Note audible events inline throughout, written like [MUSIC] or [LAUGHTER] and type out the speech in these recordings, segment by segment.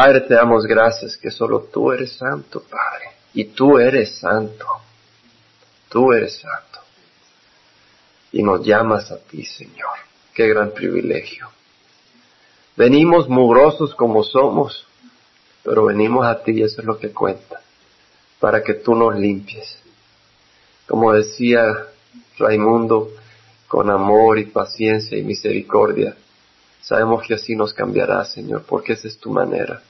Padre, te damos gracias que solo tú eres santo, Padre. Y tú eres santo. Tú eres santo. Y nos llamas a ti, Señor. Qué gran privilegio. Venimos mugrosos como somos, pero venimos a ti y eso es lo que cuenta, para que tú nos limpies. Como decía Raimundo, con amor y paciencia y misericordia, sabemos que así nos cambiará, Señor, porque esa es tu manera.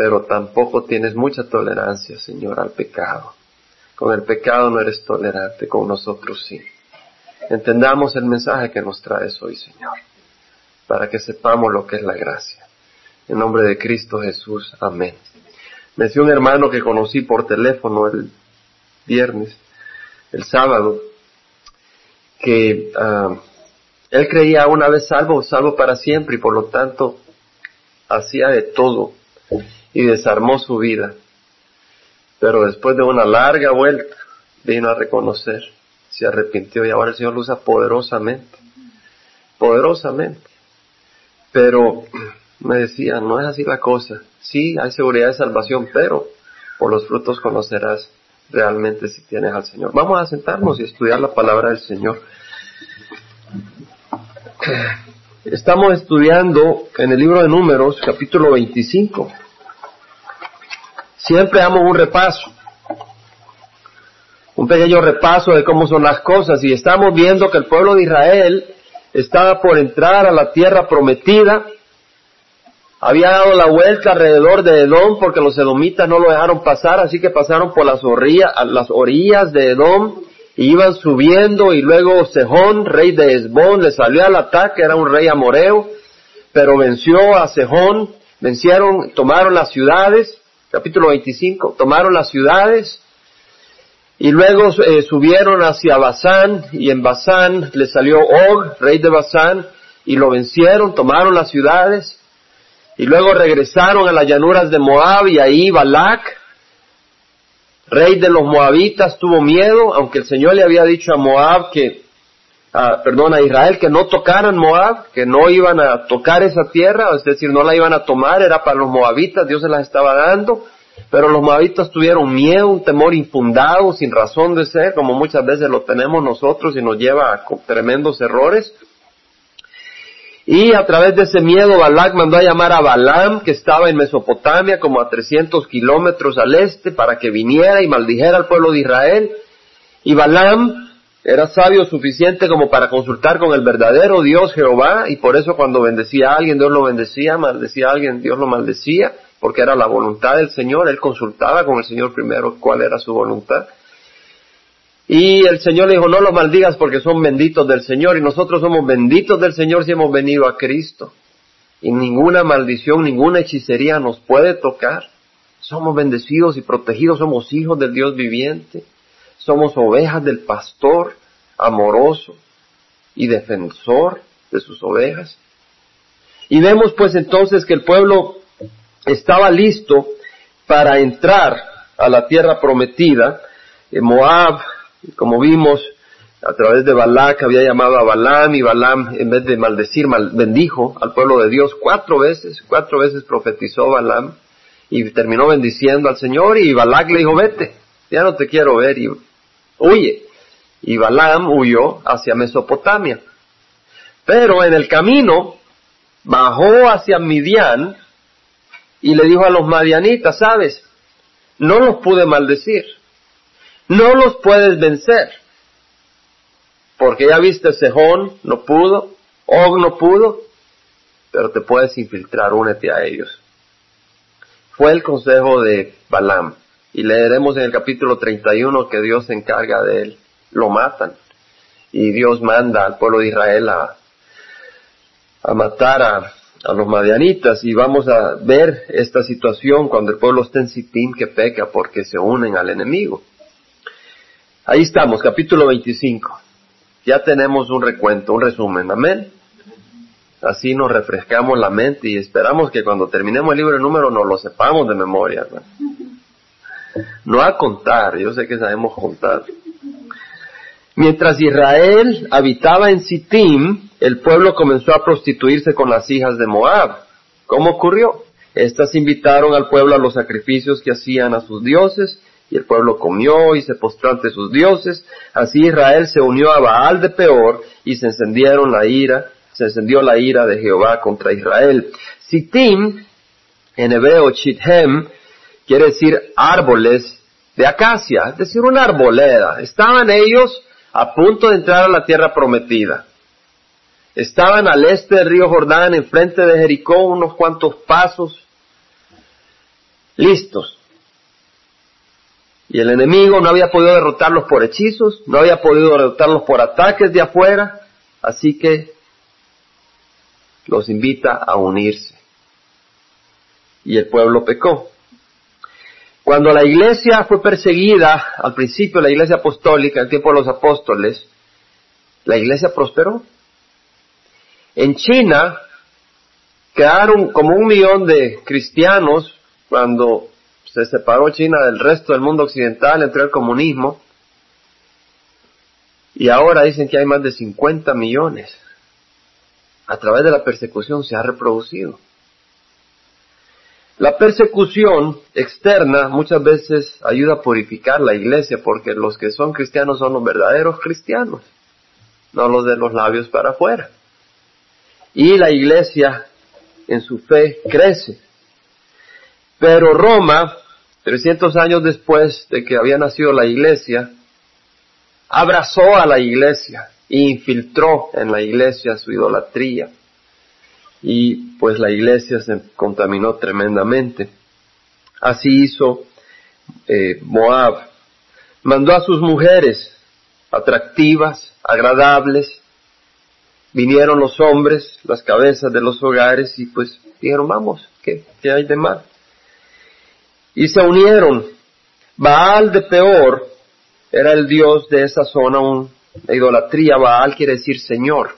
Pero tampoco tienes mucha tolerancia, Señor, al pecado. Con el pecado no eres tolerante, con nosotros sí. Entendamos el mensaje que nos traes hoy, Señor para que sepamos lo que es la gracia. En nombre de Cristo Jesús, amén. Me decía un hermano que conocí por teléfono el viernes, el sábado, que ah, él creía una vez salvo, salvo para siempre y por lo tanto hacía de todo y desarmó su vida. Pero después de una larga vuelta vino a reconocer, se arrepintió y ahora el Señor lo usa poderosamente, poderosamente. Pero me decía, no es así la cosa. Sí, hay seguridad de salvación, pero por los frutos conocerás realmente si tienes al Señor. Vamos a sentarnos y estudiar la palabra del Señor. Estamos estudiando en el libro de Números, capítulo 25. Siempre damos un repaso, un pequeño repaso de cómo son las cosas. Y estamos viendo que el pueblo de Israel estaba por entrar a la tierra prometida, había dado la vuelta alrededor de Edom porque los edomitas no lo dejaron pasar, así que pasaron por las, las orillas de Edom y iban subiendo y luego Sejón, rey de Esbón, le salió al ataque, era un rey amoreo, pero venció a Sejón, vencieron, tomaron las ciudades, capítulo 25, tomaron las ciudades, y luego eh, subieron hacia Basán y en Basán le salió Og, rey de Basán, y lo vencieron, tomaron las ciudades. Y luego regresaron a las llanuras de Moab y ahí Balak, rey de los moabitas, tuvo miedo, aunque el Señor le había dicho a Moab que, perdón, a Israel que no tocaran Moab, que no iban a tocar esa tierra, es decir, no la iban a tomar, era para los moabitas, Dios se las estaba dando. Pero los moabitas tuvieron miedo, un temor infundado, sin razón de ser, como muchas veces lo tenemos nosotros y nos lleva a tremendos errores. Y a través de ese miedo, Balak mandó a llamar a Balaam, que estaba en Mesopotamia, como a 300 kilómetros al este, para que viniera y maldijera al pueblo de Israel. Y Balaam era sabio suficiente como para consultar con el verdadero Dios Jehová, y por eso cuando bendecía a alguien, Dios lo bendecía, maldecía a alguien, Dios lo maldecía porque era la voluntad del Señor, él consultaba con el Señor primero cuál era su voluntad. Y el Señor le dijo, no los maldigas porque son benditos del Señor y nosotros somos benditos del Señor si hemos venido a Cristo. Y ninguna maldición, ninguna hechicería nos puede tocar. Somos bendecidos y protegidos, somos hijos del Dios viviente. Somos ovejas del pastor amoroso y defensor de sus ovejas. Y vemos pues entonces que el pueblo estaba listo para entrar a la tierra prometida. Moab, como vimos, a través de Balak había llamado a Balaam y Balaam en vez de maldecir bendijo al pueblo de Dios cuatro veces, cuatro veces profetizó Balaam y terminó bendiciendo al Señor y Balak le dijo vete, ya no te quiero ver huye. Y Balaam huyó hacia Mesopotamia. Pero en el camino bajó hacia Midian y le dijo a los madianitas, sabes, no los pude maldecir, no los puedes vencer, porque ya viste Sejón, no pudo, Og no pudo, pero te puedes infiltrar, únete a ellos. Fue el consejo de Balaam, y leeremos en el capítulo 31 que Dios se encarga de él, lo matan, y Dios manda al pueblo de Israel a, a matar a a los madianitas y vamos a ver esta situación cuando el pueblo está en Sittim que peca porque se unen al enemigo. Ahí estamos, capítulo 25. Ya tenemos un recuento, un resumen, amén. Así nos refrescamos la mente y esperamos que cuando terminemos el libro de números nos lo sepamos de memoria. A contar, yo sé que sabemos contar. Mientras Israel habitaba en Sittim, el pueblo comenzó a prostituirse con las hijas de Moab. ¿Cómo ocurrió? Estas invitaron al pueblo a los sacrificios que hacían a sus dioses, y el pueblo comió y se postró ante sus dioses. Así Israel se unió a Baal de Peor y se encendieron la ira, se encendió la ira de Jehová contra Israel. Sitim, en hebreo chithem, quiere decir árboles de acacia, es decir, una arboleda. Estaban ellos a punto de entrar a la tierra prometida. Estaban al este del río Jordán, enfrente de Jericó, unos cuantos pasos, listos. Y el enemigo no había podido derrotarlos por hechizos, no había podido derrotarlos por ataques de afuera, así que los invita a unirse. Y el pueblo pecó. Cuando la iglesia fue perseguida, al principio la iglesia apostólica, en el tiempo de los apóstoles, la iglesia prosperó. En China quedaron como un millón de cristianos cuando se separó China del resto del mundo occidental, entró el comunismo, y ahora dicen que hay más de 50 millones. A través de la persecución se ha reproducido. La persecución externa muchas veces ayuda a purificar la iglesia porque los que son cristianos son los verdaderos cristianos, no los de los labios para afuera. Y la iglesia en su fe crece. Pero Roma, 300 años después de que había nacido la iglesia, abrazó a la iglesia e infiltró en la iglesia su idolatría y pues la iglesia se contaminó tremendamente. Así hizo eh, Moab. Mandó a sus mujeres atractivas, agradables. Vinieron los hombres, las cabezas de los hogares y pues dijeron, vamos, ¿qué, qué hay de mal? Y se unieron. Baal de Peor era el dios de esa zona, un, idolatría. Baal quiere decir Señor.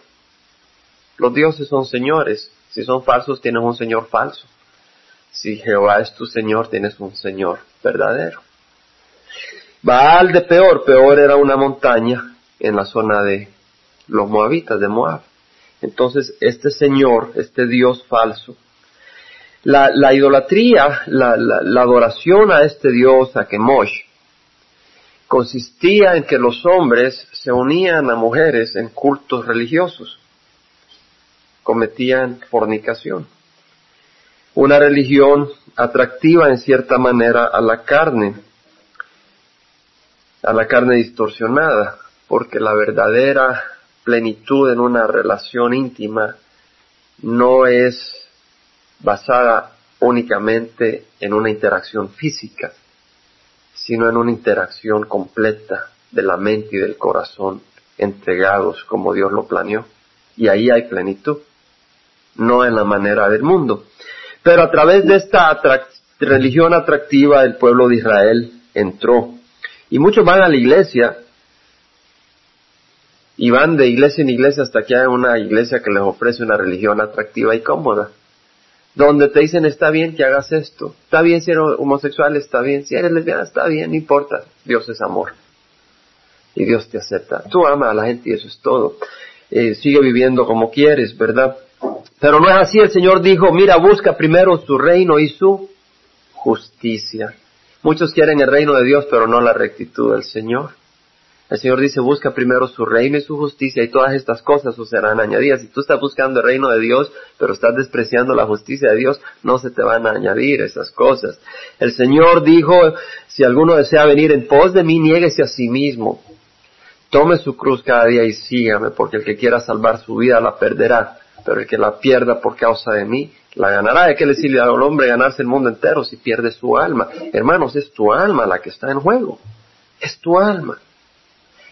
Los dioses son señores. Si son falsos, tienes un señor falso. Si Jehová es tu señor, tienes un señor verdadero. Baal de Peor, Peor era una montaña en la zona de los moabitas de Moab. Entonces, este señor, este dios falso, la, idolatría, la, la, adoración a este dios, a Kemosh, consistía en que los hombres se unían a mujeres en cultos religiosos cometían fornicación. Una religión atractiva en cierta manera a la carne, a la carne distorsionada, porque la verdadera plenitud en una relación íntima no es basada únicamente en una interacción física, sino en una interacción completa de la mente y del corazón entregados como Dios lo planeó. Y ahí hay plenitud no en la manera del mundo. Pero a través de esta religión atractiva el pueblo de Israel entró. Y muchos van a la iglesia y van de iglesia en iglesia hasta que hay una iglesia que les ofrece una religión atractiva y cómoda. Donde te dicen está bien que hagas esto, está bien si eres homosexual, está bien, si eres lesbiana, está bien, no importa, Dios es amor. Y Dios te acepta. Tú amas a la gente y eso es todo. Eh, sigue viviendo como quieres, ¿verdad? Pero no es así, el Señor dijo, mira, busca primero su reino y su justicia. Muchos quieren el reino de Dios, pero no la rectitud del Señor. El Señor dice, busca primero su reino y su justicia y todas estas cosas os serán añadidas. Si tú estás buscando el reino de Dios, pero estás despreciando la justicia de Dios, no se te van a añadir esas cosas. El Señor dijo, si alguno desea venir en pos de mí, niéguese a sí mismo. Tome su cruz cada día y sígame, porque el que quiera salvar su vida la perderá pero el que la pierda por causa de mí, la ganará. Hay que decirle al hombre ganarse el mundo entero si pierde su alma. Hermanos, es tu alma la que está en juego. Es tu alma.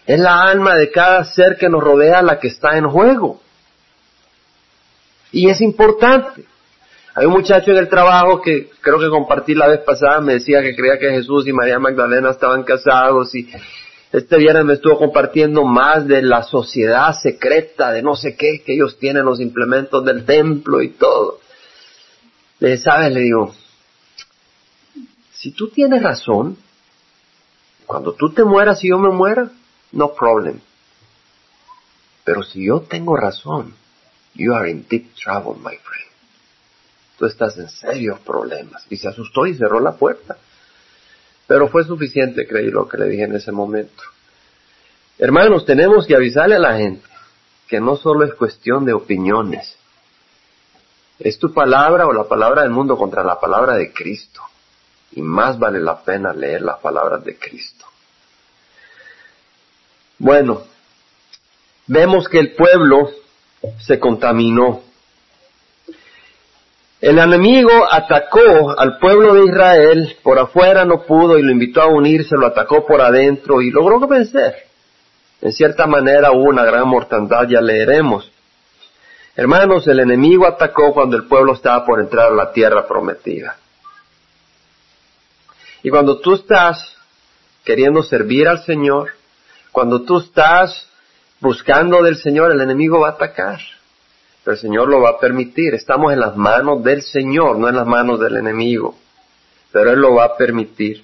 Es la alma de cada ser que nos rodea la que está en juego. Y es importante. Hay un muchacho en el trabajo que creo que compartí la vez pasada, me decía que creía que Jesús y María Magdalena estaban casados y este viernes me estuvo compartiendo más de la sociedad secreta, de no sé qué, que ellos tienen los implementos del templo y todo. Le ¿sabes? Le digo, si tú tienes razón, cuando tú te mueras y yo me muera, no problem. Pero si yo tengo razón, you are in deep trouble, my friend. tú estás en serios problemas. Y se asustó y cerró la puerta. Pero fue suficiente, creí lo que le dije en ese momento. Hermanos, tenemos que avisarle a la gente que no solo es cuestión de opiniones, es tu palabra o la palabra del mundo contra la palabra de Cristo. Y más vale la pena leer las palabras de Cristo. Bueno, vemos que el pueblo se contaminó. El enemigo atacó al pueblo de Israel, por afuera no pudo y lo invitó a unirse, lo atacó por adentro y logró vencer. En cierta manera hubo una gran mortandad, ya leeremos. Hermanos, el enemigo atacó cuando el pueblo estaba por entrar a la tierra prometida. Y cuando tú estás queriendo servir al Señor, cuando tú estás buscando del Señor, el enemigo va a atacar. El Señor lo va a permitir. Estamos en las manos del Señor, no en las manos del enemigo. Pero Él lo va a permitir.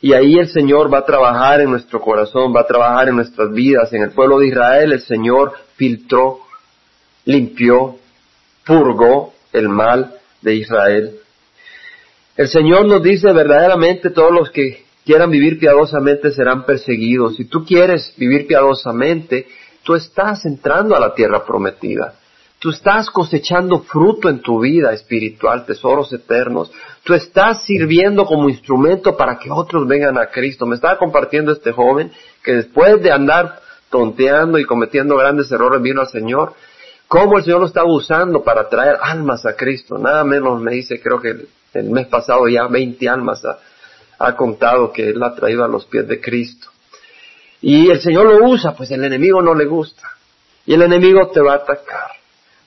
Y ahí el Señor va a trabajar en nuestro corazón, va a trabajar en nuestras vidas. En el pueblo de Israel el Señor filtró, limpió, purgó el mal de Israel. El Señor nos dice verdaderamente todos los que quieran vivir piadosamente serán perseguidos. Si tú quieres vivir piadosamente, tú estás entrando a la tierra prometida. Tú estás cosechando fruto en tu vida espiritual, tesoros eternos. Tú estás sirviendo como instrumento para que otros vengan a Cristo. Me estaba compartiendo este joven que después de andar tonteando y cometiendo grandes errores vino al Señor. ¿Cómo el Señor lo estaba usando para traer almas a Cristo? Nada menos me dice, creo que el mes pasado ya 20 almas a, ha contado que él ha traído a los pies de Cristo. Y el Señor lo usa, pues el enemigo no le gusta. Y el enemigo te va a atacar.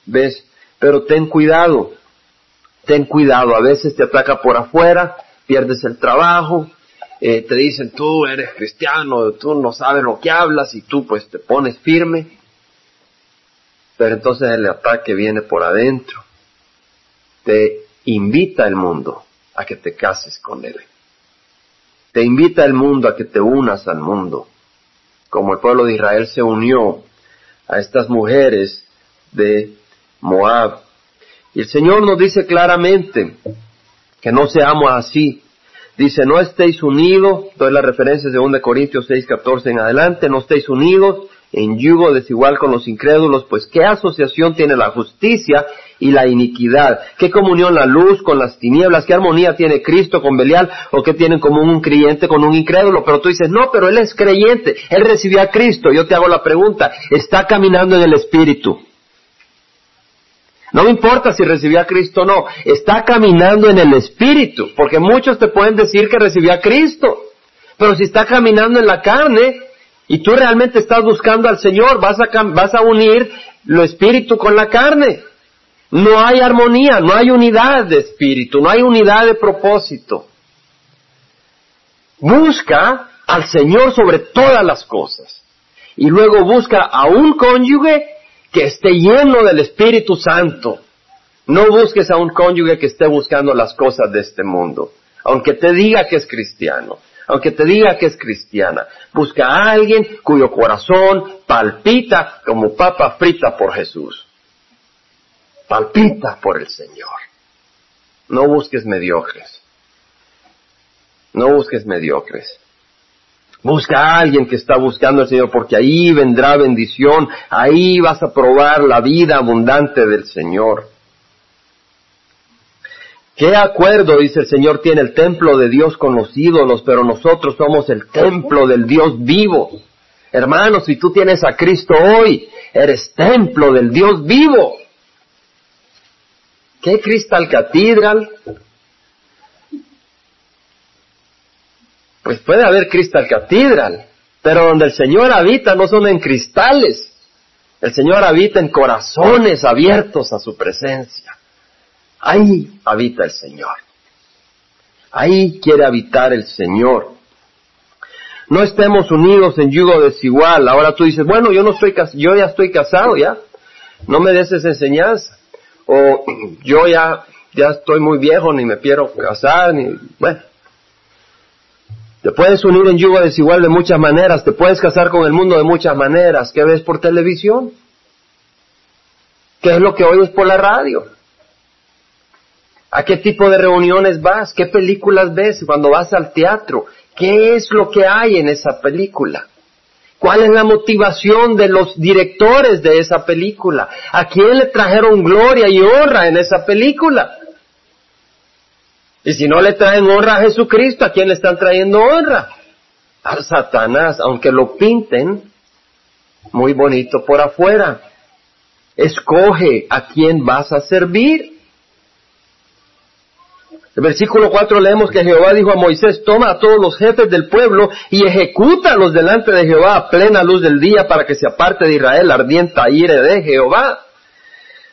¿Ves? Pero ten cuidado. Ten cuidado. A veces te ataca por afuera, pierdes el trabajo, eh, te dicen tú eres cristiano, tú no sabes lo que hablas y tú pues te pones firme. Pero entonces el ataque viene por adentro. Te invita el mundo a que te cases con él. Te invita el mundo a que te unas al mundo, como el pueblo de Israel se unió a estas mujeres de Moab. Y el Señor nos dice claramente que no seamos así. Dice, no estéis unidos, doy la referencia de 2 Corintios 6, 14 en adelante, no estéis unidos en yugo desigual con los incrédulos, pues qué asociación tiene la justicia y la iniquidad, qué comunión la luz con las tinieblas, qué armonía tiene Cristo con Belial, o qué tienen común un creyente con un incrédulo, pero tú dices, no, pero él es creyente, él recibió a Cristo, yo te hago la pregunta, ¿está caminando en el Espíritu? No me importa si recibió a Cristo o no, está caminando en el Espíritu, porque muchos te pueden decir que recibió a Cristo, pero si está caminando en la carne, y tú realmente estás buscando al Señor, vas a, vas a unir lo espíritu con la carne. No hay armonía, no hay unidad de espíritu, no hay unidad de propósito. Busca al Señor sobre todas las cosas. Y luego busca a un cónyuge que esté lleno del Espíritu Santo. No busques a un cónyuge que esté buscando las cosas de este mundo, aunque te diga que es cristiano aunque te diga que es cristiana. Busca a alguien cuyo corazón palpita como papa frita por Jesús. Palpita por el Señor. No busques mediocres. No busques mediocres. Busca a alguien que está buscando al Señor porque ahí vendrá bendición, ahí vas a probar la vida abundante del Señor. ¿Qué acuerdo, dice el Señor, tiene el templo de Dios con los ídolos, pero nosotros somos el templo del Dios vivo? Hermanos, si tú tienes a Cristo hoy, eres templo del Dios vivo. ¿Qué cristal catedral? Pues puede haber cristal catedral, pero donde el Señor habita no son en cristales. El Señor habita en corazones abiertos a su presencia. Ahí habita el Señor. Ahí quiere habitar el Señor. No estemos unidos en yugo desigual. Ahora tú dices, bueno, yo no estoy yo ya estoy casado ya. No me des esa enseñanza. O yo ya, ya estoy muy viejo, ni me quiero casar, ni, bueno. Te puedes unir en yugo desigual de muchas maneras, te puedes casar con el mundo de muchas maneras. ¿Qué ves por televisión? ¿Qué es lo que oyes por la radio? ¿A qué tipo de reuniones vas? ¿Qué películas ves cuando vas al teatro? ¿Qué es lo que hay en esa película? ¿Cuál es la motivación de los directores de esa película? ¿A quién le trajeron gloria y honra en esa película? Y si no le traen honra a Jesucristo, ¿a quién le están trayendo honra? A Satanás, aunque lo pinten muy bonito por afuera. Escoge a quién vas a servir. El versículo 4 leemos que Jehová dijo a Moisés, toma a todos los jefes del pueblo y ejecútalos delante de Jehová a plena luz del día para que se aparte de Israel la ardiente ira de Jehová.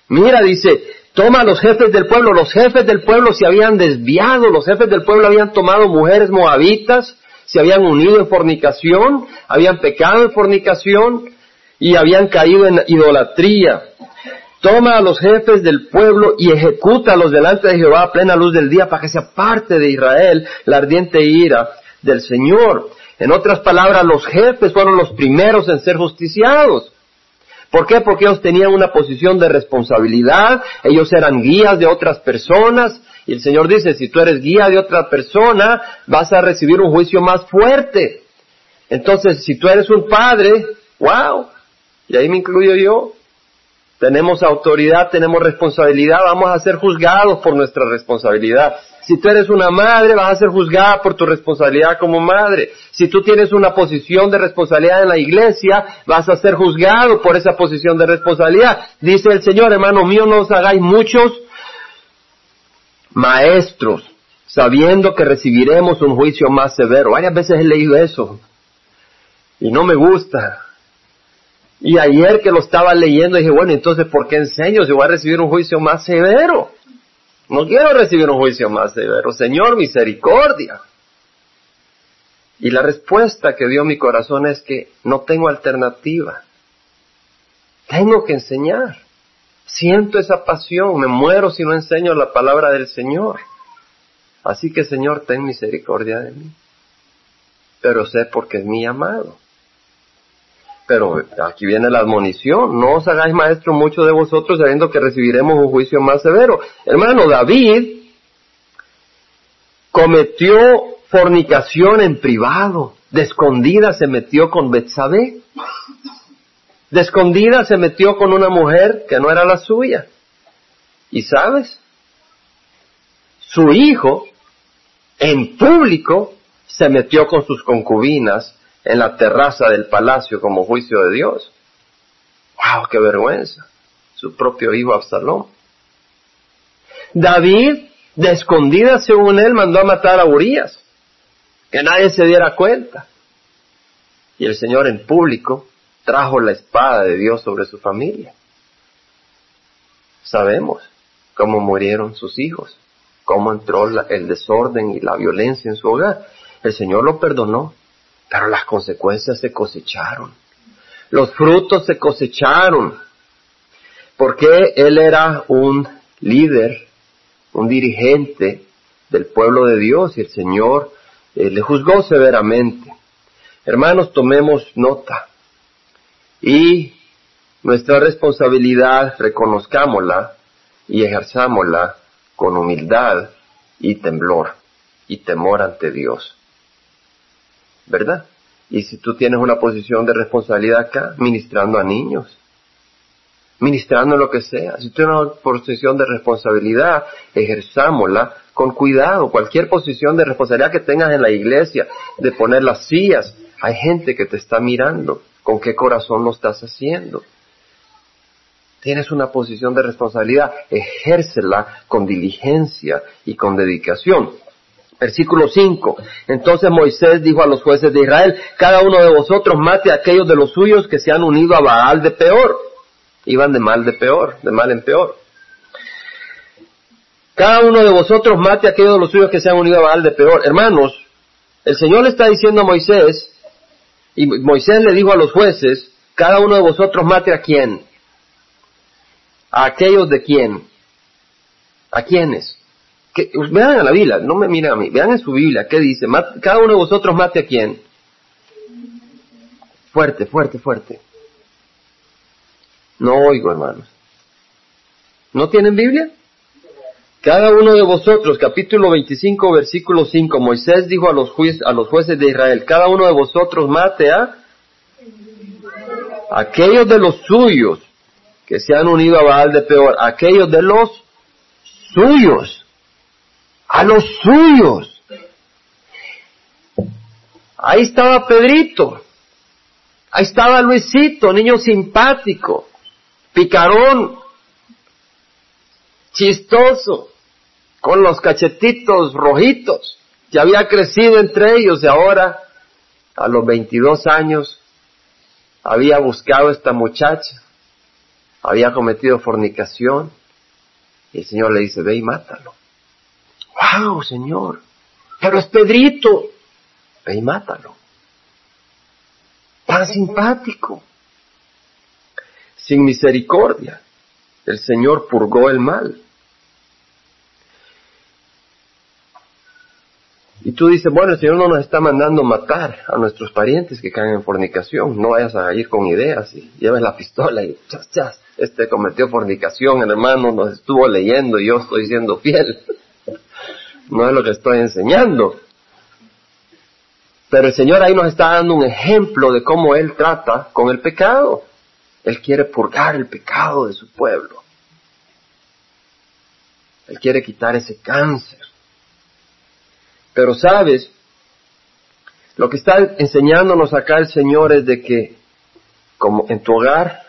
Mira, dice, toma a los jefes del pueblo. Los jefes del pueblo se habían desviado, los jefes del pueblo habían tomado mujeres moabitas, se habían unido en fornicación, habían pecado en fornicación y habían caído en idolatría toma a los jefes del pueblo y ejecútalos delante de Jehová a plena luz del día para que se aparte de Israel la ardiente ira del Señor. En otras palabras, los jefes fueron los primeros en ser justiciados. ¿Por qué? Porque ellos tenían una posición de responsabilidad, ellos eran guías de otras personas, y el Señor dice, si tú eres guía de otra persona, vas a recibir un juicio más fuerte. Entonces, si tú eres un padre, wow, y ahí me incluyo yo, tenemos autoridad, tenemos responsabilidad, vamos a ser juzgados por nuestra responsabilidad. Si tú eres una madre, vas a ser juzgada por tu responsabilidad como madre. Si tú tienes una posición de responsabilidad en la iglesia, vas a ser juzgado por esa posición de responsabilidad. Dice el Señor, hermano mío, no os hagáis muchos maestros, sabiendo que recibiremos un juicio más severo. Varias veces he leído eso. Y no me gusta. Y ayer que lo estaba leyendo dije, bueno, entonces ¿por qué enseño si voy a recibir un juicio más severo? No quiero recibir un juicio más severo. Señor, misericordia. Y la respuesta que dio mi corazón es que no tengo alternativa. Tengo que enseñar. Siento esa pasión, me muero si no enseño la palabra del Señor. Así que Señor, ten misericordia de mí. Pero sé porque es mi amado. Pero aquí viene la admonición, no os hagáis maestro mucho de vosotros sabiendo que recibiremos un juicio más severo. Hermano, David cometió fornicación en privado, de escondida se metió con Betsabé, de escondida se metió con una mujer que no era la suya. ¿Y sabes? Su hijo, en público, se metió con sus concubinas en la terraza del palacio como juicio de Dios. ¡Wow! ¡Qué vergüenza! Su propio hijo Absalón. David, de escondida según él, mandó a matar a Urias. Que nadie se diera cuenta. Y el Señor en público trajo la espada de Dios sobre su familia. Sabemos cómo murieron sus hijos, cómo entró el desorden y la violencia en su hogar. El Señor lo perdonó, pero las consecuencias se cosecharon. Los frutos se cosecharon. Porque él era un líder, un dirigente del pueblo de Dios y el Señor eh, le juzgó severamente. Hermanos, tomemos nota y nuestra responsabilidad reconozcámosla y ejerzámosla con humildad y temblor y temor ante Dios. ¿Verdad? Y si tú tienes una posición de responsabilidad acá, ministrando a niños, ministrando lo que sea, si tú tienes una posición de responsabilidad, ejerzámosla con cuidado. Cualquier posición de responsabilidad que tengas en la iglesia, de poner las sillas, hay gente que te está mirando. ¿Con qué corazón lo estás haciendo? Tienes una posición de responsabilidad, ejércela con diligencia y con dedicación. Versículo 5. Entonces Moisés dijo a los jueces de Israel, cada uno de vosotros mate a aquellos de los suyos que se han unido a Baal de peor. Iban de mal de peor, de mal en peor. Cada uno de vosotros mate a aquellos de los suyos que se han unido a Baal de peor. Hermanos, el Señor le está diciendo a Moisés, y Moisés le dijo a los jueces, cada uno de vosotros mate a quién. A aquellos de quién. ¿A quiénes? Que, vean a la Biblia, no me miren a mí, vean en su Biblia, ¿qué dice? cada uno de vosotros mate a quién. Fuerte, fuerte, fuerte. No oigo, hermanos. ¿No tienen Biblia? Cada uno de vosotros, capítulo 25, versículo 5, Moisés dijo a los, a los jueces de Israel, cada uno de vosotros mate a aquellos de los suyos que se han unido a Baal de Peor, aquellos de los suyos, a los suyos. Ahí estaba Pedrito, ahí estaba Luisito, niño simpático, picarón, chistoso, con los cachetitos rojitos, que había crecido entre ellos y ahora, a los 22 años, había buscado a esta muchacha, había cometido fornicación, y el Señor le dice, ve y mátalo. ¡Wow, Señor! Pero es Pedrito. Y mátalo. Tan simpático. Sin misericordia. El Señor purgó el mal. Y tú dices, bueno, el Señor no nos está mandando matar a nuestros parientes que caen en fornicación. No vayas a ir con ideas y lleves la pistola y chas, chas, este cometió fornicación, el hermano nos estuvo leyendo y yo estoy siendo fiel. No es lo que estoy enseñando. Pero el Señor ahí nos está dando un ejemplo de cómo Él trata con el pecado. Él quiere purgar el pecado de su pueblo. Él quiere quitar ese cáncer. Pero sabes, lo que está enseñándonos acá el Señor es de que, como en tu hogar,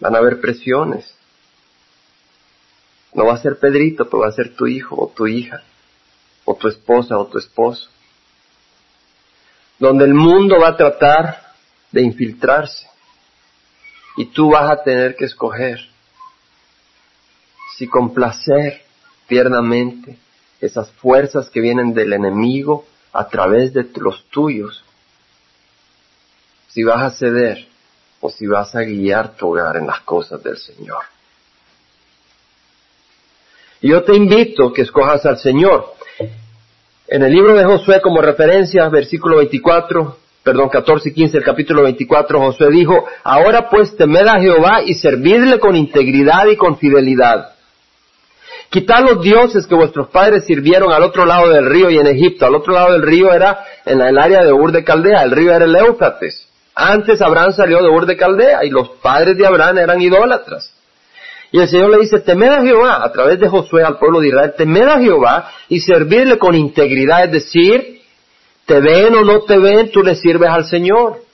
van a haber presiones. No va a ser Pedrito, pero va a ser tu hijo o tu hija, o tu esposa o tu esposo. Donde el mundo va a tratar de infiltrarse. Y tú vas a tener que escoger si complacer tiernamente esas fuerzas que vienen del enemigo a través de los tuyos, si vas a ceder o si vas a guiar tu hogar en las cosas del Señor. Yo te invito que escojas al Señor. En el libro de Josué como referencia, versículo 24, perdón, 14 y 15, el capítulo 24, Josué dijo, ahora pues temed a Jehová y servidle con integridad y con fidelidad Quitad los dioses que vuestros padres sirvieron al otro lado del río y en Egipto. Al otro lado del río era en el área de Ur de Caldea. El río era el Éufrates. Antes Abraham salió de Ur de Caldea y los padres de Abraham eran idólatras. Y el Señor le dice, temed a Jehová, a través de Josué al pueblo de Israel, temed a Jehová y servirle con integridad, es decir, te ven o no te ven, tú le sirves al Señor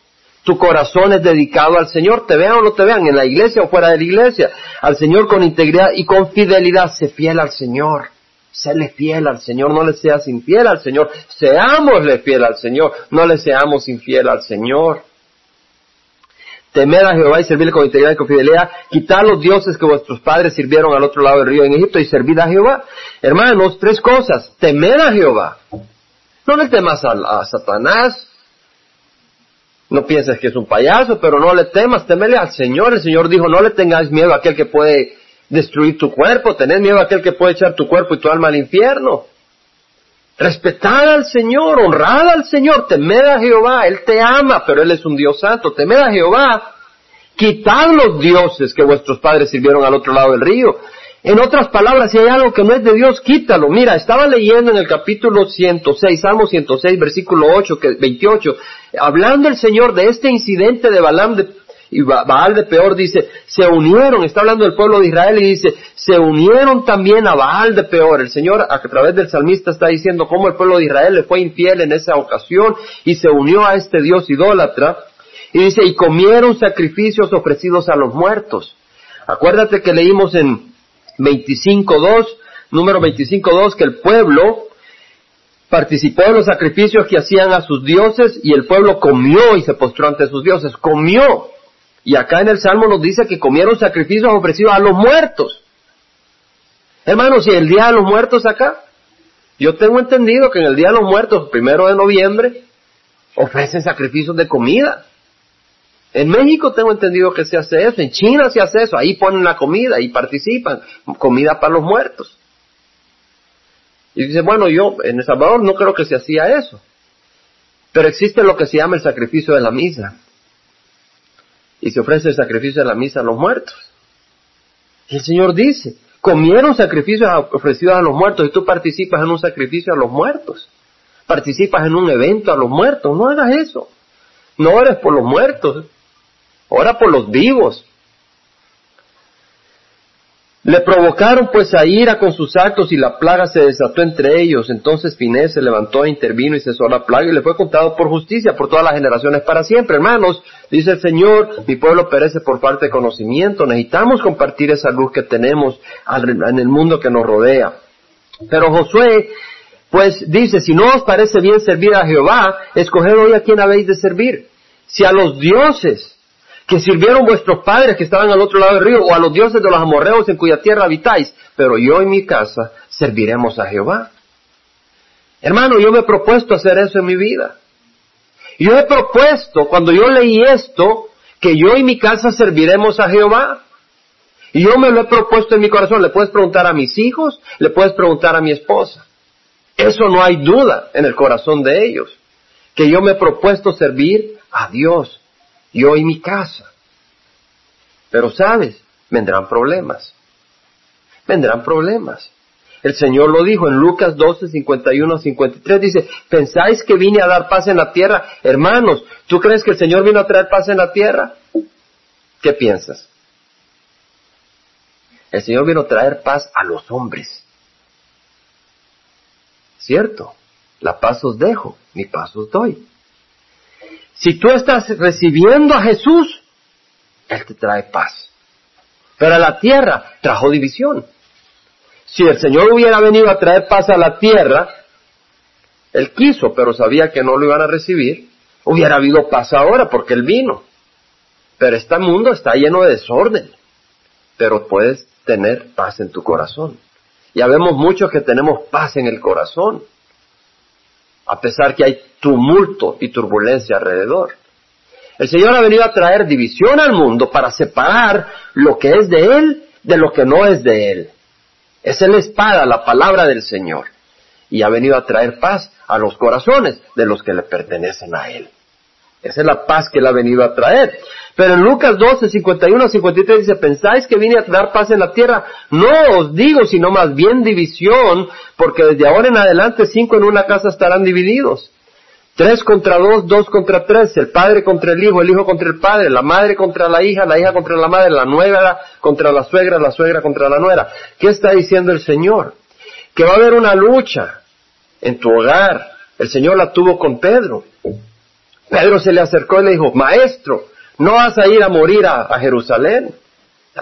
tu corazón es dedicado al Señor, te vean o no te vean, en la iglesia o fuera de la iglesia, al Señor con integridad y con fidelidad, sé fiel al Señor. Séle fiel al Señor, no le seas infiel al Señor, seámosle fiel al Señor, no le seamos infiel al Señor. Temed a Jehová y servirle con integridad y con fidelidad, quitar los dioses que vuestros padres sirvieron al otro lado del río en Egipto y servid a Jehová. Hermanos, tres cosas, temer a Jehová. No le temas a, a Satanás, no pienses que es un payaso, pero no le temas, temele al Señor. El Señor dijo, no le tengas miedo a aquel que puede destruir tu cuerpo, tened miedo a aquel que puede echar tu cuerpo y tu alma al infierno. Respetad al Señor, honrad al Señor, temed a Jehová, Él te ama, pero Él es un Dios santo, temed a Jehová, quitad los dioses que vuestros padres sirvieron al otro lado del río. En otras palabras, si hay algo que no es de Dios, quítalo. Mira, estaba leyendo en el capítulo 106, Salmo 106, versículo 8, que, 28, hablando el Señor de este incidente de Balaam de, y Baal de Peor, dice, se unieron, está hablando del pueblo de Israel y dice, se unieron también a Baal de Peor. El Señor a través del salmista está diciendo cómo el pueblo de Israel le fue infiel en esa ocasión y se unió a este Dios idólatra. Y dice, y comieron sacrificios ofrecidos a los muertos. Acuérdate que leímos en 25.2, número 25.2, que el pueblo participó en los sacrificios que hacían a sus dioses y el pueblo comió y se postró ante sus dioses, comió. Y acá en el Salmo nos dice que comieron sacrificios ofrecidos a los muertos. Hermanos, ¿y el Día de los Muertos acá? Yo tengo entendido que en el Día de los Muertos, primero de noviembre, ofrecen sacrificios de comida. En México tengo entendido que se hace eso, en China se hace eso, ahí ponen la comida y participan, comida para los muertos. Y dice, bueno, yo en El Salvador no creo que se hacía eso, pero existe lo que se llama el sacrificio de la misa. Y se ofrece el sacrificio de la misa a los muertos. El Señor dice, Comieron sacrificios ofrecidos a los muertos y tú participas en un sacrificio a los muertos. Participas en un evento a los muertos. No hagas eso. No ores por los muertos. Ora por los vivos. Le provocaron pues a ira con sus actos y la plaga se desató entre ellos. Entonces Finés se levantó e intervino y cesó la plaga y le fue contado por justicia por todas las generaciones para siempre. Hermanos, dice el Señor, mi pueblo perece por falta de conocimiento. Necesitamos compartir esa luz que tenemos en el mundo que nos rodea. Pero Josué, pues dice, si no os parece bien servir a Jehová, escoged hoy a quién habéis de servir. Si a los dioses que sirvieron vuestros padres que estaban al otro lado del río, o a los dioses de los amorreos en cuya tierra habitáis, pero yo y mi casa serviremos a Jehová. Hermano, yo me he propuesto hacer eso en mi vida. Yo he propuesto, cuando yo leí esto, que yo y mi casa serviremos a Jehová. Y yo me lo he propuesto en mi corazón. Le puedes preguntar a mis hijos, le puedes preguntar a mi esposa. Eso no hay duda en el corazón de ellos. Que yo me he propuesto servir a Dios yo y mi casa. Pero sabes, vendrán problemas. Vendrán problemas. El Señor lo dijo en Lucas 12, 51 53, dice, ¿pensáis que vine a dar paz en la tierra? Hermanos, ¿tú crees que el Señor vino a traer paz en la tierra? ¿Qué piensas? El Señor vino a traer paz a los hombres. ¿Cierto? La paz os dejo, mi paz os doy. Si tú estás recibiendo a Jesús, Él te trae paz. Pero a la tierra trajo división. Si el Señor hubiera venido a traer paz a la tierra, Él quiso, pero sabía que no lo iban a recibir, hubiera habido paz ahora porque Él vino. Pero este mundo está lleno de desorden. Pero puedes tener paz en tu corazón. Ya vemos muchos que tenemos paz en el corazón a pesar que hay tumulto y turbulencia alrededor. El Señor ha venido a traer división al mundo para separar lo que es de Él de lo que no es de Él. Es la espada, la palabra del Señor. Y ha venido a traer paz a los corazones de los que le pertenecen a Él. Esa es la paz que Él ha venido a traer. Pero en Lucas 12, 51 a 53 dice, ¿pensáis que vine a dar paz en la tierra? No os digo, sino más bien división, porque desde ahora en adelante cinco en una casa estarán divididos. Tres contra dos, dos contra tres, el padre contra el hijo, el hijo contra el padre, la madre contra la hija, la hija contra la madre, la nuera contra la suegra, la suegra contra la nuera. ¿Qué está diciendo el Señor? Que va a haber una lucha en tu hogar. El Señor la tuvo con Pedro. Pedro se le acercó y le dijo, maestro, no vas a ir a morir a, Jerusalén.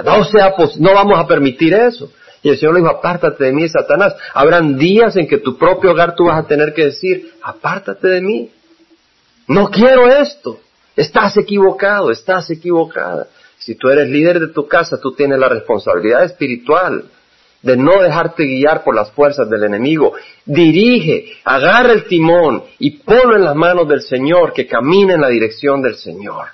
No sea, no vamos a permitir eso. Y el Señor le dijo, apártate de mí, Satanás. Habrán días en que tu propio hogar tú vas a tener que decir, apártate de mí. No quiero esto. Estás equivocado, estás equivocada. Si tú eres líder de tu casa, tú tienes la responsabilidad espiritual de no dejarte guiar por las fuerzas del enemigo. Dirige, agarra el timón y ponlo en las manos del Señor, que camine en la dirección del Señor.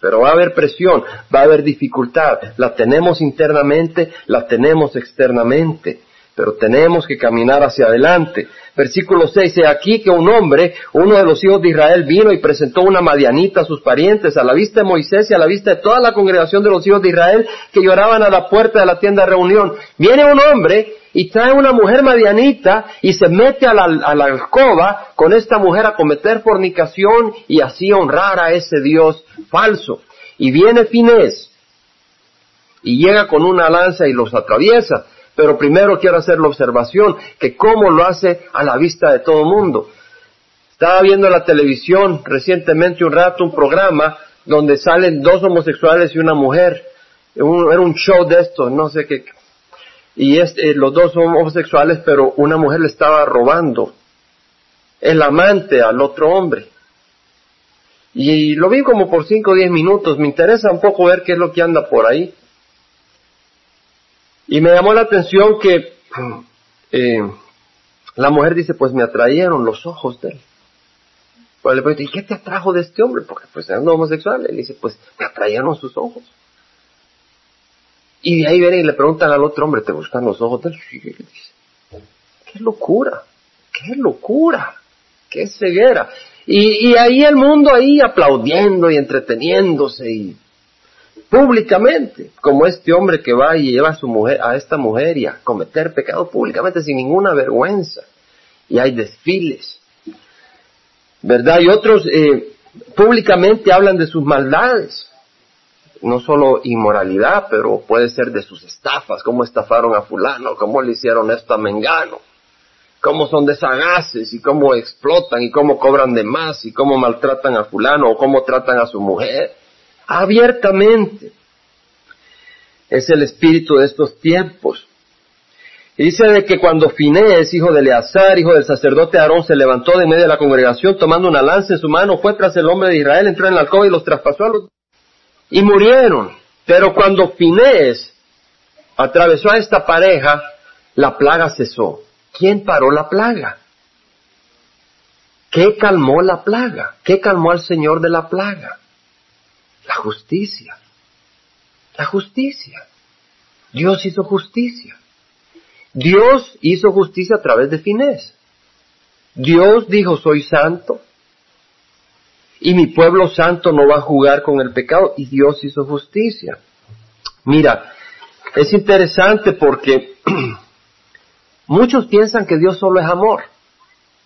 Pero va a haber presión, va a haber dificultad. La tenemos internamente, la tenemos externamente pero tenemos que caminar hacia adelante. Versículo 6, he aquí que un hombre, uno de los hijos de Israel, vino y presentó una madianita a sus parientes, a la vista de Moisés y a la vista de toda la congregación de los hijos de Israel que lloraban a la puerta de la tienda de reunión. Viene un hombre y trae una mujer madianita y se mete a la, a la alcoba con esta mujer a cometer fornicación y así honrar a ese Dios falso. Y viene Finés y llega con una lanza y los atraviesa. Pero primero quiero hacer la observación que cómo lo hace a la vista de todo el mundo. Estaba viendo en la televisión recientemente un rato un programa donde salen dos homosexuales y una mujer. era un show de esto, no sé qué. Y eh, los dos son homosexuales, pero una mujer le estaba robando el amante al otro hombre. Y lo vi como por cinco o diez minutos. Me interesa un poco ver qué es lo que anda por ahí. Y me llamó la atención que eh, la mujer dice, pues me atrayeron los ojos de él. Pues le pregunto, ¿y qué te atrajo de este hombre? Porque pues era homosexual. Él dice, pues me atrayeron sus ojos. Y de ahí viene y le preguntan al otro hombre, ¿te gustan los ojos de él? Y él dice, qué locura, qué locura, qué ceguera. Y, y ahí el mundo ahí aplaudiendo y entreteniéndose y públicamente, como este hombre que va y lleva a su mujer, a esta mujer y a cometer pecado públicamente sin ninguna vergüenza. Y hay desfiles, ¿verdad? Y otros eh, públicamente hablan de sus maldades, no solo inmoralidad, pero puede ser de sus estafas, cómo estafaron a fulano, cómo le hicieron esto a Mengano, cómo son desagaces y cómo explotan y cómo cobran de más y cómo maltratan a fulano o cómo tratan a su mujer abiertamente. Es el espíritu de estos tiempos. Dice de que cuando Finés, hijo de Eleazar, hijo del sacerdote Aarón, se levantó de medio de la congregación tomando una lanza en su mano, fue tras el hombre de Israel, entró en la alcoba y los traspasó a los... y murieron. Pero cuando Finés atravesó a esta pareja, la plaga cesó. ¿Quién paró la plaga? ¿Qué calmó la plaga? ¿Qué calmó al Señor de la plaga? La justicia. La justicia. Dios hizo justicia. Dios hizo justicia a través de Finés. Dios dijo, soy santo. Y mi pueblo santo no va a jugar con el pecado. Y Dios hizo justicia. Mira, es interesante porque [CLEARS THROAT] muchos piensan que Dios solo es amor.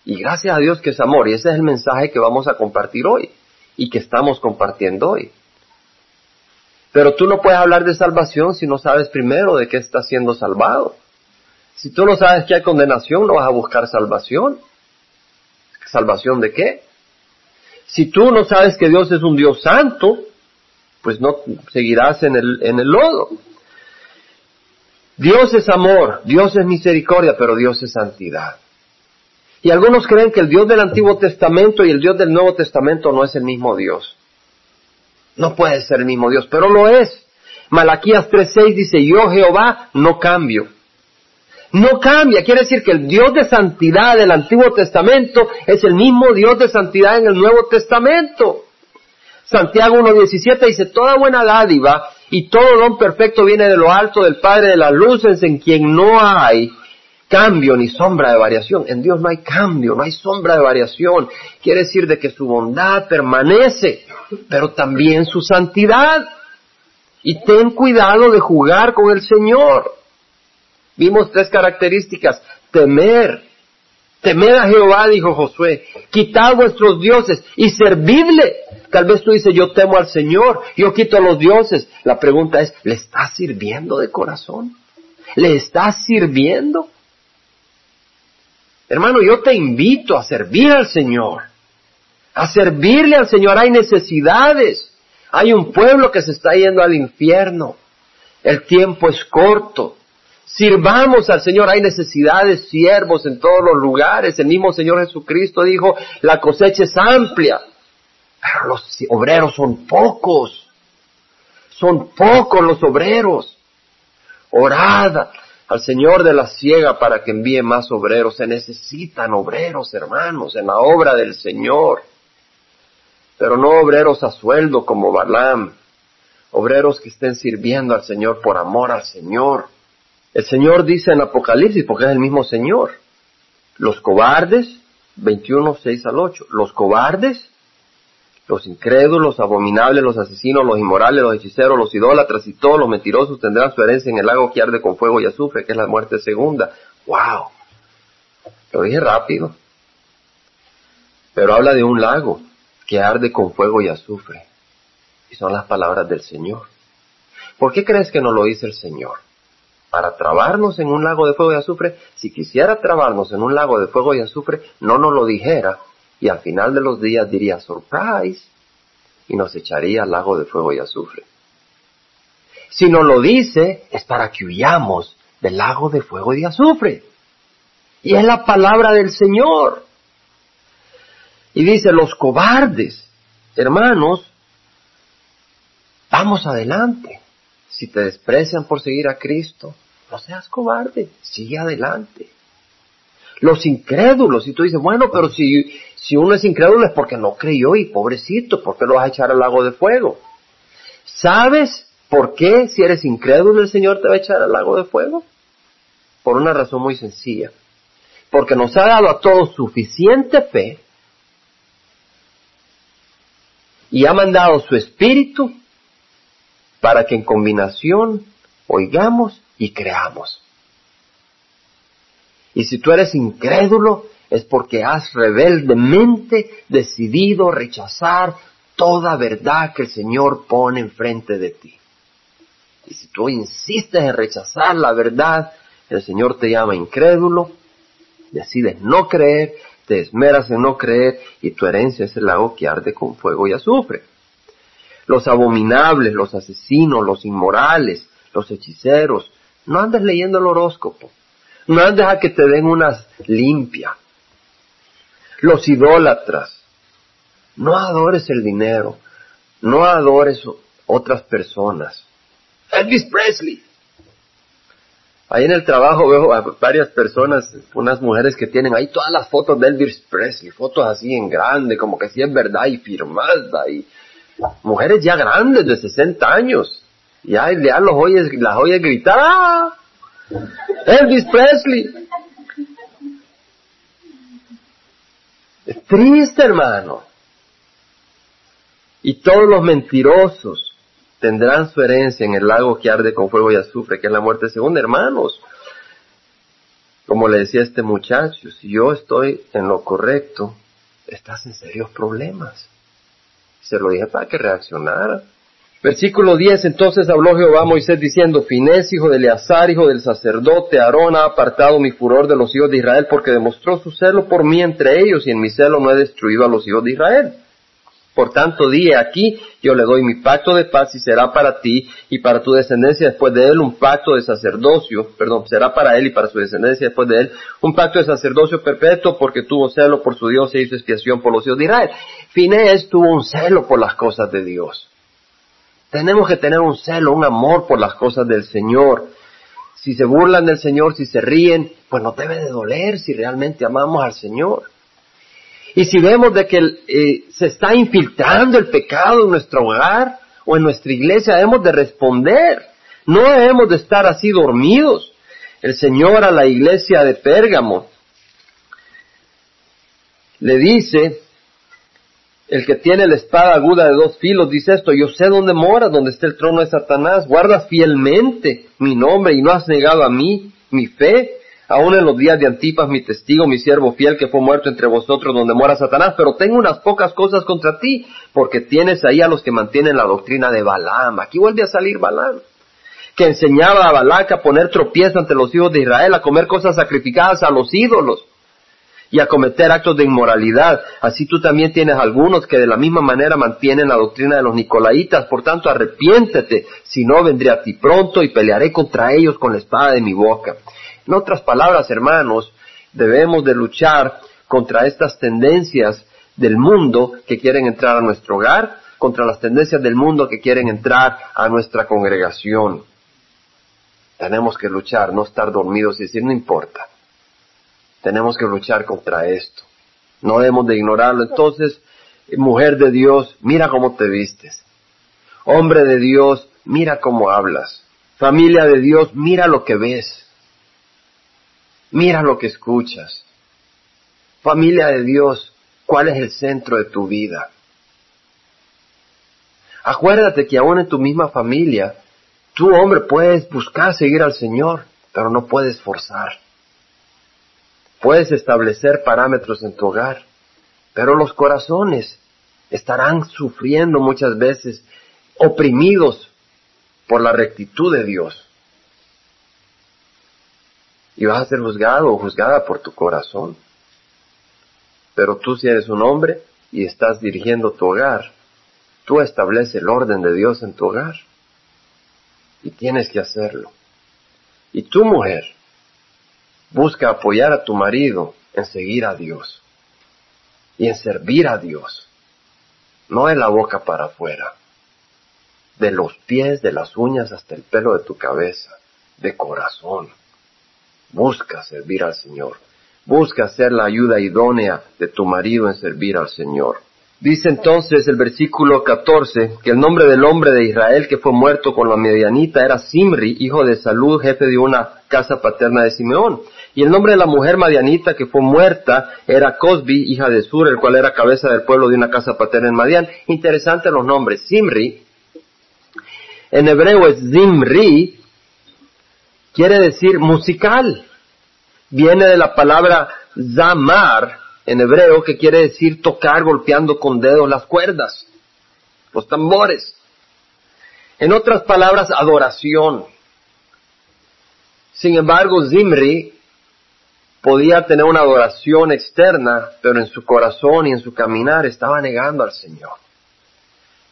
Y gracias a Dios que es amor. Y ese es el mensaje que vamos a compartir hoy. Y que estamos compartiendo hoy. Pero tú no puedes hablar de salvación si no sabes primero de qué estás siendo salvado. Si tú no sabes que hay condenación, no vas a buscar salvación. ¿Salvación de qué? Si tú no sabes que Dios es un Dios santo, pues no seguirás en el, en el lodo. Dios es amor, Dios es misericordia, pero Dios es santidad. Y algunos creen que el Dios del Antiguo Testamento y el Dios del Nuevo Testamento no es el mismo Dios. No puede ser el mismo Dios, pero lo es. Malaquías 3.6 dice, yo Jehová no cambio. No cambia, quiere decir que el Dios de santidad del Antiguo Testamento es el mismo Dios de santidad en el Nuevo Testamento. Santiago 1.17 dice, toda buena dádiva y todo don perfecto viene de lo alto del Padre de las luces en quien no hay cambio ni sombra de variación. En Dios no hay cambio, no hay sombra de variación. Quiere decir de que su bondad permanece, pero también su santidad. Y ten cuidado de jugar con el Señor. Vimos tres características. Temer. Temer a Jehová, dijo Josué. Quitad vuestros dioses y servidle. Tal vez tú dices, yo temo al Señor, yo quito a los dioses. La pregunta es, ¿le estás sirviendo de corazón? ¿Le estás sirviendo? Hermano, yo te invito a servir al Señor, a servirle al Señor. Hay necesidades. Hay un pueblo que se está yendo al infierno. El tiempo es corto. Sirvamos al Señor. Hay necesidades, siervos en todos los lugares. El mismo Señor Jesucristo dijo, la cosecha es amplia, pero los obreros son pocos. Son pocos los obreros. Orad al Señor de la ciega para que envíe más obreros. Se necesitan obreros, hermanos, en la obra del Señor. Pero no obreros a sueldo como Balaam. Obreros que estén sirviendo al Señor por amor al Señor. El Señor dice en Apocalipsis, porque es el mismo Señor, los cobardes, 21, 6 al 8, los cobardes los incrédulos, los abominables, los asesinos, los inmorales, los hechiceros, los idólatras y todos los mentirosos tendrán su herencia en el lago que arde con fuego y azufre, que es la muerte segunda. ¡Wow! Lo dije rápido. Pero habla de un lago que arde con fuego y azufre. Y son las palabras del Señor. ¿Por qué crees que no lo dice el Señor? Para trabarnos en un lago de fuego y azufre, si quisiera trabarnos en un lago de fuego y azufre, no nos lo dijera y al final de los días diría surprise y nos echaría al lago de fuego y azufre. Si no lo dice es para que huyamos del lago de fuego y azufre. Y es la palabra del Señor. Y dice, los cobardes, hermanos, vamos adelante. Si te desprecian por seguir a Cristo, no seas cobarde, sigue adelante los incrédulos. Y tú dices, bueno, pero si, si uno es incrédulo es porque no creyó y pobrecito, ¿por qué lo vas a echar al lago de fuego? ¿Sabes por qué si eres incrédulo el Señor te va a echar al lago de fuego? Por una razón muy sencilla. Porque nos ha dado a todos suficiente fe y ha mandado su espíritu para que en combinación oigamos y creamos. Y si tú eres incrédulo, es porque has rebeldemente decidido rechazar toda verdad que el Señor pone enfrente de ti. Y si tú insistes en rechazar la verdad, el Señor te llama incrédulo, decides no creer, te esmeras en no creer y tu herencia es el lago que arde con fuego y azufre. Los abominables, los asesinos, los inmorales, los hechiceros, no andes leyendo el horóscopo, no andes a que te den una limpia. Los idólatras, no adores el dinero, no adores otras personas. Elvis Presley. Ahí en el trabajo veo a varias personas, unas mujeres que tienen ahí todas las fotos de Elvis Presley, fotos así en grande, como que si es verdad y firmada, y mujeres ya grandes de 60 años. Y ahí ya los oyes, las oyes gritar, ¡ah! Elvis Presley. Es triste, hermano. Y todos los mentirosos tendrán su herencia en el lago que arde con fuego y azufre, que es la muerte segunda, hermanos. Como le decía este muchacho, si yo estoy en lo correcto, estás en serios problemas. Se lo dije para que reaccionara. Versículo 10, entonces habló Jehová a Moisés diciendo, Finés, hijo de Eleazar, hijo del sacerdote, Aarón ha apartado mi furor de los hijos de Israel porque demostró su celo por mí entre ellos y en mi celo no he destruido a los hijos de Israel. Por tanto, dije aquí, yo le doy mi pacto de paz y será para ti y para tu descendencia después de él un pacto de sacerdocio, perdón, será para él y para su descendencia después de él un pacto de sacerdocio perpetuo porque tuvo celo por su Dios e hizo expiación por los hijos de Israel. Finés tuvo un celo por las cosas de Dios. Tenemos que tener un celo, un amor por las cosas del Señor. Si se burlan del Señor, si se ríen, pues no debe de doler si realmente amamos al Señor. Y si vemos de que eh, se está infiltrando el pecado en nuestro hogar o en nuestra iglesia, debemos de responder. No debemos de estar así dormidos. El Señor a la iglesia de Pérgamo le dice, el que tiene la espada aguda de dos filos dice esto, yo sé dónde mora, donde está el trono de Satanás, guardas fielmente mi nombre y no has negado a mí mi fe, aún en los días de Antipas, mi testigo, mi siervo fiel, que fue muerto entre vosotros donde mora Satanás, pero tengo unas pocas cosas contra ti, porque tienes ahí a los que mantienen la doctrina de Balaam. Aquí vuelve a salir Balaam, que enseñaba a Balac a poner tropiezo ante los hijos de Israel, a comer cosas sacrificadas a los ídolos y a cometer actos de inmoralidad. Así tú también tienes algunos que de la misma manera mantienen la doctrina de los Nicolaitas. Por tanto, arrepiéntete, si no vendré a ti pronto y pelearé contra ellos con la espada de mi boca. En otras palabras, hermanos, debemos de luchar contra estas tendencias del mundo que quieren entrar a nuestro hogar, contra las tendencias del mundo que quieren entrar a nuestra congregación. Tenemos que luchar, no estar dormidos y decir, no importa. Tenemos que luchar contra esto. No debemos de ignorarlo. Entonces, mujer de Dios, mira cómo te vistes. Hombre de Dios, mira cómo hablas. Familia de Dios, mira lo que ves. Mira lo que escuchas. Familia de Dios, ¿cuál es el centro de tu vida? Acuérdate que aún en tu misma familia, tú hombre puedes buscar seguir al Señor, pero no puedes forzar. Puedes establecer parámetros en tu hogar, pero los corazones estarán sufriendo muchas veces, oprimidos por la rectitud de Dios y vas a ser juzgado o juzgada por tu corazón. Pero tú si eres un hombre y estás dirigiendo tu hogar, tú estableces el orden de Dios en tu hogar. Y tienes que hacerlo. Y tu mujer busca apoyar a tu marido en seguir a Dios y en servir a Dios. No de la boca para afuera, de los pies, de las uñas hasta el pelo de tu cabeza, de corazón. Busca servir al Señor. Busca ser la ayuda idónea de tu marido en servir al Señor. Dice entonces el versículo 14 que el nombre del hombre de Israel que fue muerto con la medianita era Simri, hijo de Salud, jefe de una casa paterna de Simeón. Y el nombre de la mujer madianita que fue muerta era Cosbi, hija de Sur, el cual era cabeza del pueblo de una casa paterna en Madian. Interesante los nombres. Simri en hebreo es Zimri, quiere decir musical. Viene de la palabra Zamar en hebreo que quiere decir tocar golpeando con dedos las cuerdas, los tambores. En otras palabras, adoración. Sin embargo, Zimri podía tener una adoración externa, pero en su corazón y en su caminar estaba negando al Señor.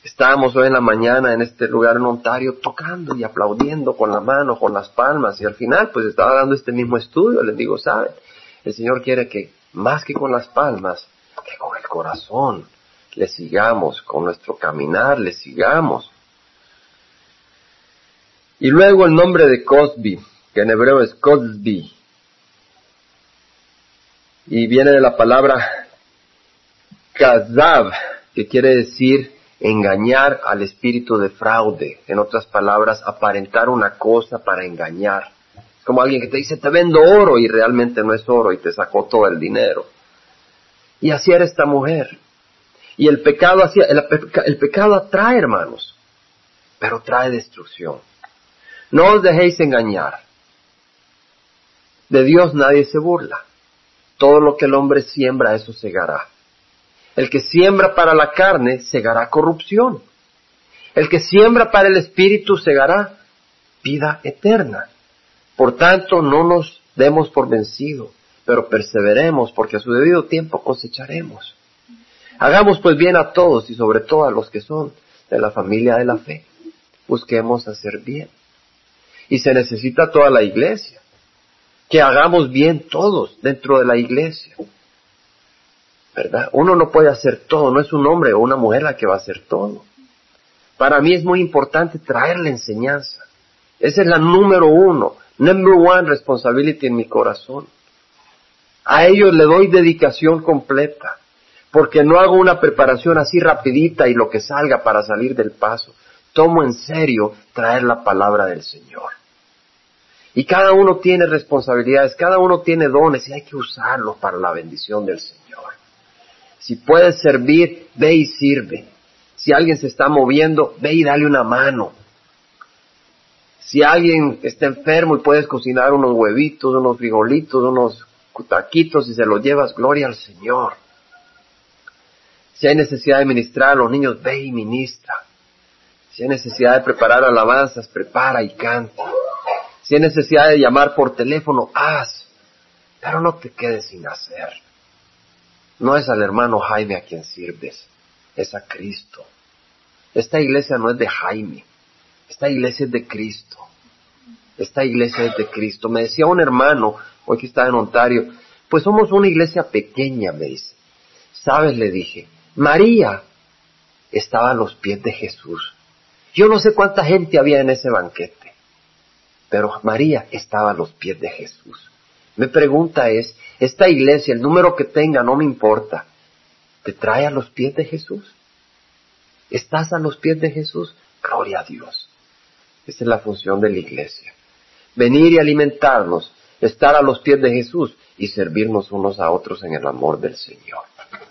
Estábamos hoy en la mañana en este lugar en Ontario tocando y aplaudiendo con la mano, con las palmas, y al final pues estaba dando este mismo estudio. Les digo, ¿saben? El Señor quiere que más que con las palmas, que con el corazón le sigamos, con nuestro caminar le sigamos. Y luego el nombre de Cosby, que en hebreo es Cosby, y viene de la palabra Kazab, que quiere decir engañar al espíritu de fraude. En otras palabras, aparentar una cosa para engañar. Como alguien que te dice, te vendo oro y realmente no es oro y te sacó todo el dinero. Y así era esta mujer. Y el pecado, hacía, el pecado atrae, hermanos, pero trae destrucción. No os dejéis engañar. De Dios nadie se burla. Todo lo que el hombre siembra, eso segará. El que siembra para la carne, segará corrupción. El que siembra para el espíritu, segará vida eterna. Por tanto, no nos demos por vencido, pero perseveremos, porque a su debido tiempo cosecharemos. Hagamos pues bien a todos y sobre todo a los que son de la familia de la fe. Busquemos hacer bien. Y se necesita toda la iglesia. Que hagamos bien todos dentro de la iglesia. Uno no puede hacer todo, no es un hombre o una mujer la que va a hacer todo. Para mí es muy importante traer la enseñanza. Esa es la número uno, number one responsibility en mi corazón. A ellos le doy dedicación completa, porque no hago una preparación así rapidita y lo que salga para salir del paso. Tomo en serio traer la palabra del Señor. Y cada uno tiene responsabilidades, cada uno tiene dones y hay que usarlos para la bendición del Señor. Si puedes servir, ve y sirve. Si alguien se está moviendo, ve y dale una mano. Si alguien está enfermo y puedes cocinar unos huevitos, unos frijolitos, unos taquitos y se los llevas, gloria al Señor. Si hay necesidad de ministrar a los niños, ve y ministra. Si hay necesidad de preparar alabanzas, prepara y canta. Si hay necesidad de llamar por teléfono, haz. Pero no te quedes sin hacer. No es al hermano Jaime a quien sirves, es a Cristo. Esta iglesia no es de Jaime, esta iglesia es de Cristo. Esta iglesia es de Cristo. Me decía un hermano, hoy que está en Ontario, pues somos una iglesia pequeña, me dice. ¿Sabes? Le dije, María estaba a los pies de Jesús. Yo no sé cuánta gente había en ese banquete, pero María estaba a los pies de Jesús. Mi pregunta es, esta iglesia, el número que tenga, no me importa, ¿te trae a los pies de Jesús? ¿Estás a los pies de Jesús? Gloria a Dios. Esa es la función de la iglesia. Venir y alimentarnos, estar a los pies de Jesús y servirnos unos a otros en el amor del Señor.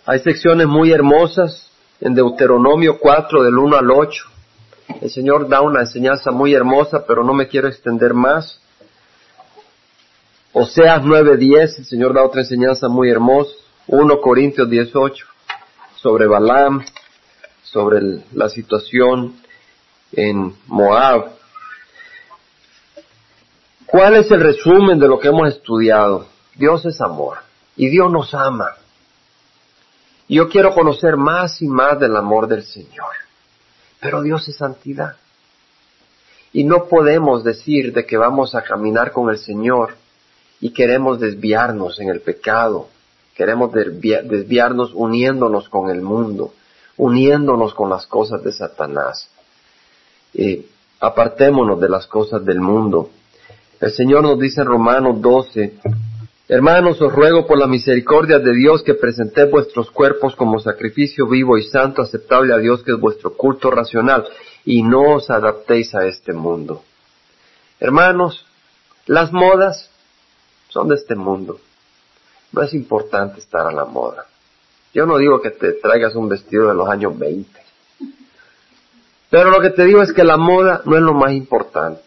Hay secciones muy hermosas en Deuteronomio 4 del 1 al 8. El Señor da una enseñanza muy hermosa, pero no me quiero extender más. Oseas 9:10, el Señor da otra enseñanza muy hermosa. 1 Corintios 18, sobre Balaam, sobre la situación en Moab. ¿Cuál es el resumen de lo que hemos estudiado? Dios es amor y Dios nos ama. Yo quiero conocer más y más del amor del Señor. Pero Dios es santidad. Y no podemos decir de que vamos a caminar con el Señor y queremos desviarnos en el pecado, queremos desviarnos uniéndonos con el mundo, uniéndonos con las cosas de Satanás. apartémonos de las cosas del mundo. El Señor nos dice en Romanos 12, Hermanos, os ruego por la misericordia de Dios que presenté vuestros cuerpos como sacrificio vivo y santo, aceptable a Dios, que es vuestro culto racional, y no os adaptéis a este mundo. Hermanos, las modas son de este mundo. No es importante estar a la moda. Yo no digo que te traigas un vestido de los años 20. Pero lo que te digo es que la moda no es lo más importante.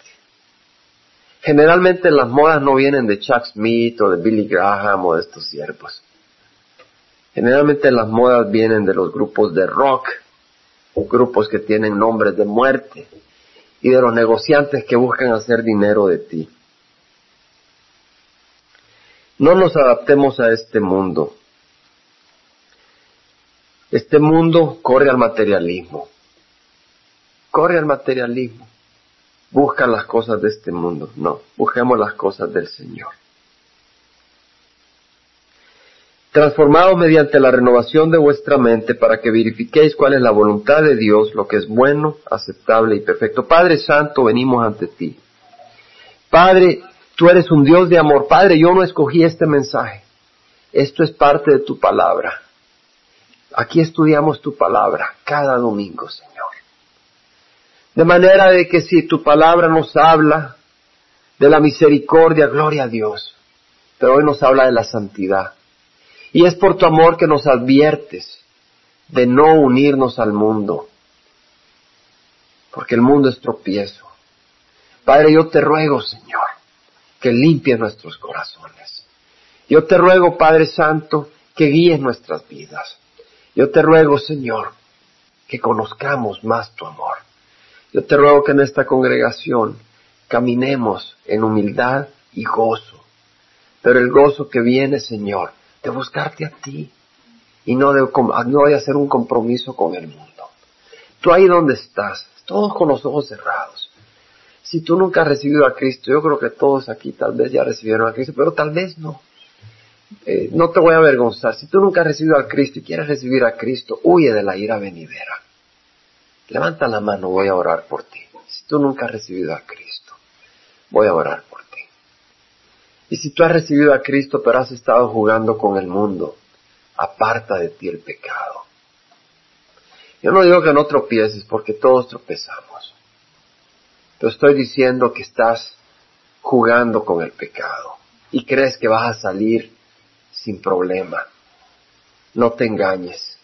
Generalmente las modas no vienen de Chuck Smith o de Billy Graham o de estos siervos. Generalmente las modas vienen de los grupos de rock, grupos que tienen nombres de muerte y de los negociantes que buscan hacer dinero de ti. No nos adaptemos a este mundo. Este mundo corre al materialismo. Corre al materialismo. Busca las cosas de este mundo. No, busquemos las cosas del Señor. Transformados mediante la renovación de vuestra mente para que verifiquéis cuál es la voluntad de Dios, lo que es bueno, aceptable y perfecto. Padre Santo, venimos ante ti. Padre, tú eres un Dios de amor. Padre, yo no escogí este mensaje. Esto es parte de tu palabra. Aquí estudiamos tu palabra cada domingo, Señor. De manera de que si tu palabra nos habla de la misericordia, gloria a Dios. Pero hoy nos habla de la santidad. Y es por tu amor que nos adviertes de no unirnos al mundo. Porque el mundo es tropiezo. Padre, yo te ruego, Señor, que limpies nuestros corazones. Yo te ruego, Padre Santo, que guíes nuestras vidas. Yo te ruego, Señor, que conozcamos más tu amor. Yo te ruego que en esta congregación caminemos en humildad y gozo. Pero el gozo que viene, Señor, de buscarte a ti y no de, no de hacer un compromiso con el mundo. Tú ahí donde estás, todos con los ojos cerrados. Si tú nunca has recibido a Cristo, yo creo que todos aquí tal vez ya recibieron a Cristo, pero tal vez no. Eh, no te voy a avergonzar. Si tú nunca has recibido a Cristo y quieres recibir a Cristo, huye de la ira venidera. Levanta la mano, voy a orar por ti. Si tú nunca has recibido a Cristo, voy a orar por ti. Y si tú has recibido a Cristo pero has estado jugando con el mundo, aparta de ti el pecado. Yo no digo que no tropieces porque todos tropezamos. Pero estoy diciendo que estás jugando con el pecado y crees que vas a salir sin problema. No te engañes.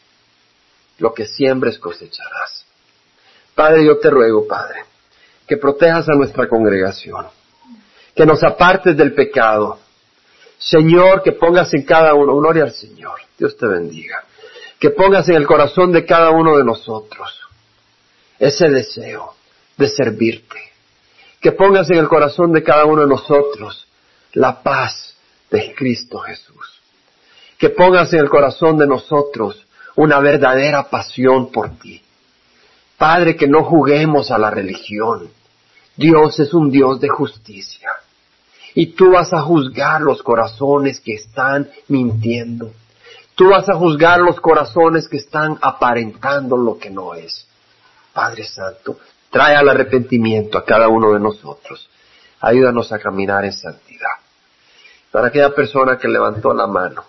Lo que siembres cosecharás. Padre, yo te ruego, Padre, que protejas a nuestra congregación, que nos apartes del pecado. Señor, que pongas en cada uno, gloria al Señor, Dios te bendiga, que pongas en el corazón de cada uno de nosotros ese deseo de servirte, que pongas en el corazón de cada uno de nosotros la paz de Cristo Jesús, que pongas en el corazón de nosotros una verdadera pasión por ti, Padre, que no juguemos a la religión. Dios es un Dios de justicia. Y tú vas a juzgar los corazones que están mintiendo. Tú vas a juzgar los corazones que están aparentando lo que no es. Padre Santo, trae al arrepentimiento a cada uno de nosotros. Ayúdanos a caminar en santidad. Para aquella persona que levantó la mano,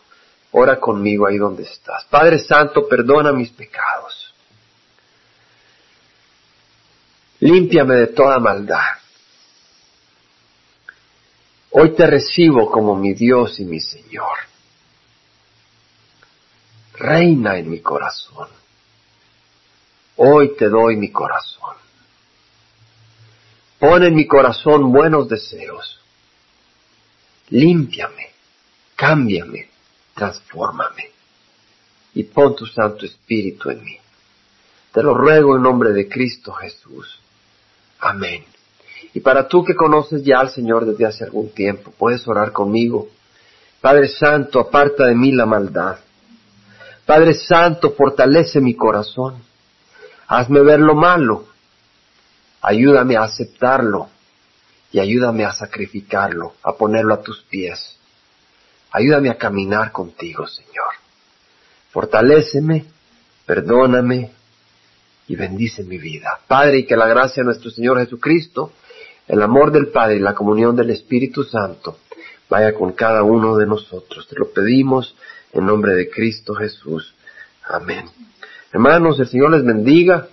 ora conmigo ahí donde estás. Padre Santo, perdona mis pecados. límpiame de toda maldad. Hoy te recibo como mi Dios y mi Señor. Reina en mi corazón. Hoy te doy mi corazón. Pon en mi corazón buenos deseos. Límpiame, cámbiame, transfórmame y pon tu Santo Espíritu en mí. Te lo ruego en nombre de Cristo Jesús. Amén. Y para tú que conoces ya al Señor desde hace algún tiempo, puedes orar conmigo. Padre Santo, aparta de mí la maldad. Padre Santo, fortalece mi corazón. Hazme ver lo malo. Ayúdame a aceptarlo y ayúdame a sacrificarlo, a ponerlo a tus pies. Ayúdame a caminar contigo, Señor. Fortaléceme, perdóname, y bendice mi vida. Padre, y que la gracia de nuestro Señor Jesucristo, el amor del Padre y la comunión del Espíritu Santo vaya con cada uno de nosotros. Te lo pedimos en nombre de Cristo Jesús. Amén. Hermanos, el Señor les bendiga.